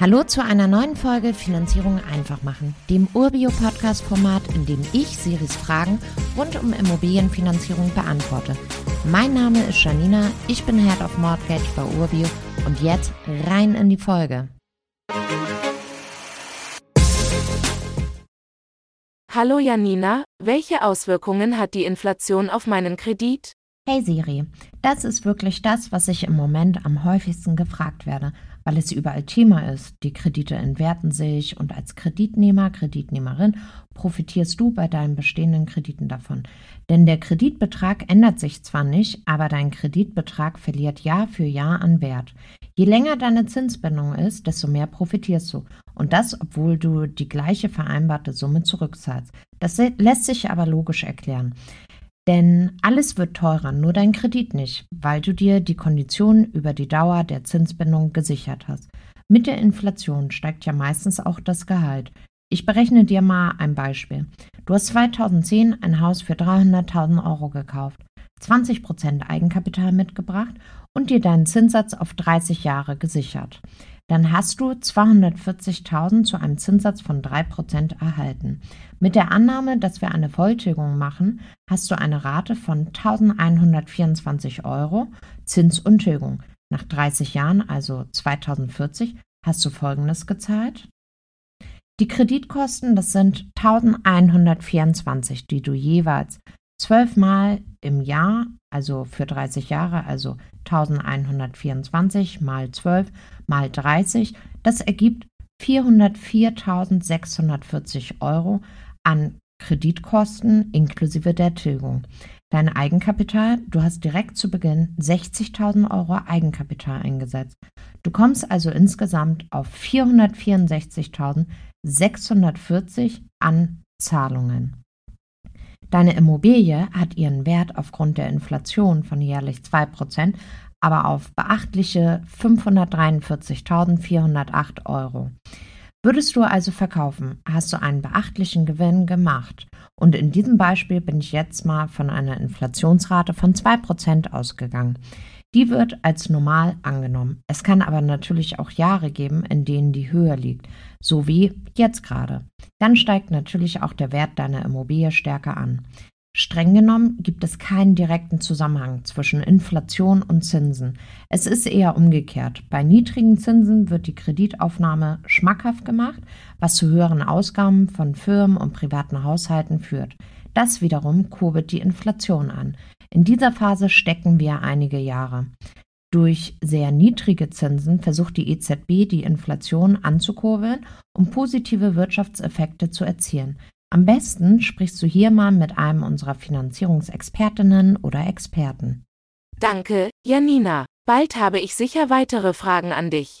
Hallo zu einer neuen Folge Finanzierung einfach machen, dem Urbio-Podcast-Format, in dem ich Siris Fragen rund um Immobilienfinanzierung beantworte. Mein Name ist Janina, ich bin Head of Mortgage bei Urbio und jetzt rein in die Folge. Hallo Janina, welche Auswirkungen hat die Inflation auf meinen Kredit? Hey Siri, das ist wirklich das, was ich im Moment am häufigsten gefragt werde weil es überall Thema ist. Die Kredite entwerten sich und als Kreditnehmer, Kreditnehmerin profitierst du bei deinen bestehenden Krediten davon. Denn der Kreditbetrag ändert sich zwar nicht, aber dein Kreditbetrag verliert Jahr für Jahr an Wert. Je länger deine Zinsbindung ist, desto mehr profitierst du. Und das, obwohl du die gleiche vereinbarte Summe zurückzahlst. Das lässt sich aber logisch erklären. Denn alles wird teurer, nur dein Kredit nicht, weil du dir die Konditionen über die Dauer der Zinsbindung gesichert hast. Mit der Inflation steigt ja meistens auch das Gehalt. Ich berechne dir mal ein Beispiel. Du hast 2010 ein Haus für 300.000 Euro gekauft, 20% Eigenkapital mitgebracht und dir deinen Zinssatz auf 30 Jahre gesichert dann hast du 240.000 zu einem Zinssatz von 3% erhalten. Mit der Annahme, dass wir eine Volltilgung machen, hast du eine Rate von 1124 Euro Zins und Tilgung. Nach 30 Jahren, also 2040, hast du Folgendes gezahlt. Die Kreditkosten, das sind 1124, die du jeweils zwölfmal im Jahr, also für 30 Jahre, also 1124 mal 12 mal 30, das ergibt 404.640 Euro an Kreditkosten inklusive der Tilgung. Dein Eigenkapital, du hast direkt zu Beginn 60.000 Euro Eigenkapital eingesetzt. Du kommst also insgesamt auf 464.640 an Zahlungen. Deine Immobilie hat ihren Wert aufgrund der Inflation von jährlich 2%, aber auf beachtliche 543.408 Euro. Würdest du also verkaufen, hast du einen beachtlichen Gewinn gemacht. Und in diesem Beispiel bin ich jetzt mal von einer Inflationsrate von 2% ausgegangen. Die wird als normal angenommen. Es kann aber natürlich auch Jahre geben, in denen die höher liegt, so wie jetzt gerade. Dann steigt natürlich auch der Wert deiner Immobilie stärker an. Streng genommen gibt es keinen direkten Zusammenhang zwischen Inflation und Zinsen. Es ist eher umgekehrt. Bei niedrigen Zinsen wird die Kreditaufnahme schmackhaft gemacht, was zu höheren Ausgaben von Firmen und privaten Haushalten führt. Das wiederum kurbelt die Inflation an. In dieser Phase stecken wir einige Jahre. Durch sehr niedrige Zinsen versucht die EZB, die Inflation anzukurbeln, um positive Wirtschaftseffekte zu erzielen. Am besten sprichst du hier mal mit einem unserer Finanzierungsexpertinnen oder Experten. Danke, Janina. Bald habe ich sicher weitere Fragen an dich.